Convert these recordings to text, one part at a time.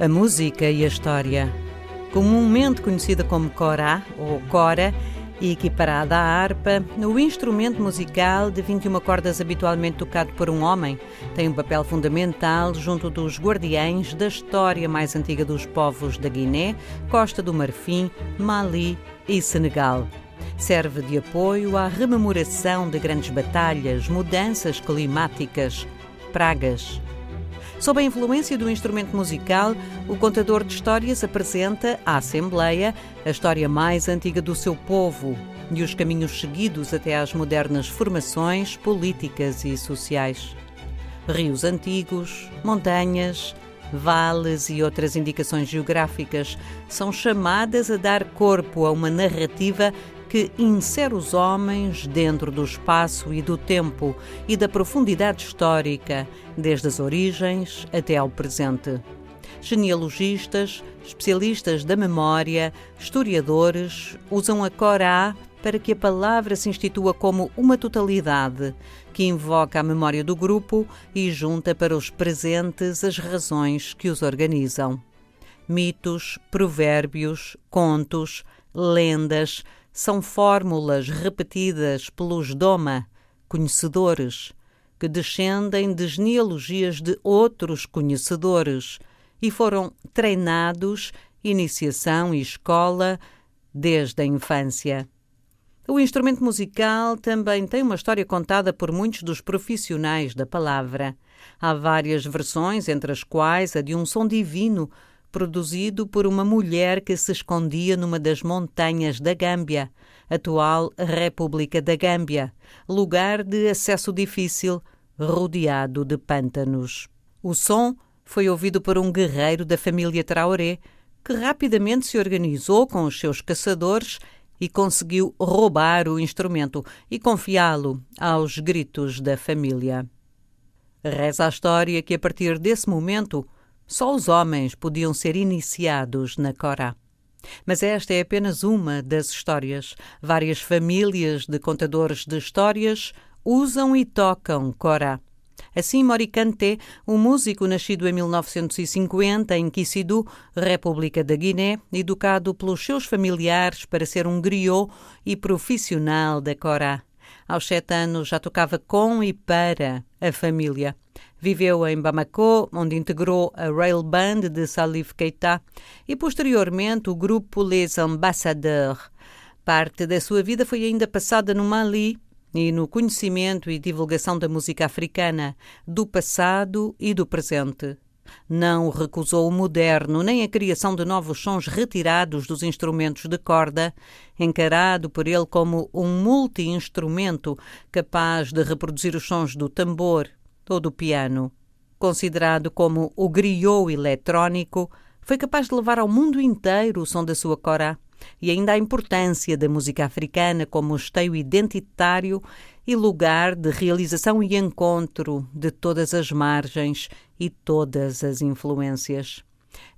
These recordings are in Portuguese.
A música e a história. Comumente conhecida como corá ou cora e equiparada à harpa, o instrumento musical de 21 cordas habitualmente tocado por um homem tem um papel fundamental junto dos guardiães da história mais antiga dos povos da Guiné, Costa do Marfim, Mali e Senegal. Serve de apoio à rememoração de grandes batalhas, mudanças climáticas, pragas Sob a influência do instrumento musical, o contador de histórias apresenta à Assembleia a história mais antiga do seu povo e os caminhos seguidos até às modernas formações políticas e sociais. Rios antigos, montanhas, vales e outras indicações geográficas são chamadas a dar corpo a uma narrativa que insere os homens dentro do espaço e do tempo e da profundidade histórica, desde as origens até ao presente. Genealogistas, especialistas da memória, historiadores usam a Corá para que a palavra se institua como uma totalidade que invoca a memória do grupo e junta para os presentes as razões que os organizam. Mitos, provérbios, contos, lendas, são fórmulas repetidas pelos Doma, conhecedores, que descendem de genealogias de outros conhecedores e foram treinados, iniciação e escola, desde a infância. O instrumento musical também tem uma história contada por muitos dos profissionais da palavra. Há várias versões, entre as quais a de um som divino produzido por uma mulher que se escondia numa das montanhas da Gâmbia, atual República da Gâmbia, lugar de acesso difícil, rodeado de pântanos. O som foi ouvido por um guerreiro da família Traoré, que rapidamente se organizou com os seus caçadores e conseguiu roubar o instrumento e confiá-lo aos gritos da família. Reza a história que, a partir desse momento, só os homens podiam ser iniciados na Corá. Mas esta é apenas uma das histórias. Várias famílias de contadores de histórias usam e tocam Corá. Assim, Moricante, um músico nascido em 1950 em Kissidu, República da Guiné, educado pelos seus familiares para ser um griot e profissional da Corá. Aos sete anos já tocava com e para a família. Viveu em Bamako, onde integrou a Rail Band de Salif Keita e, posteriormente, o grupo Les Ambassadeurs. Parte da sua vida foi ainda passada no Mali e no conhecimento e divulgação da música africana, do passado e do presente. Não recusou o moderno, nem a criação de novos sons retirados dos instrumentos de corda, encarado por ele como um multi-instrumento capaz de reproduzir os sons do tambor, ou do piano. Considerado como o griot eletrónico, foi capaz de levar ao mundo inteiro o som da sua corá e ainda a importância da música africana como esteio identitário e lugar de realização e encontro de todas as margens e todas as influências.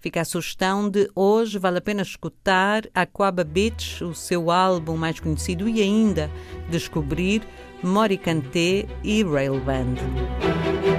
Fica a sugestão de hoje vale a pena escutar Aquaba Beach, o seu álbum mais conhecido, e ainda descobrir Moricante e Rail Band.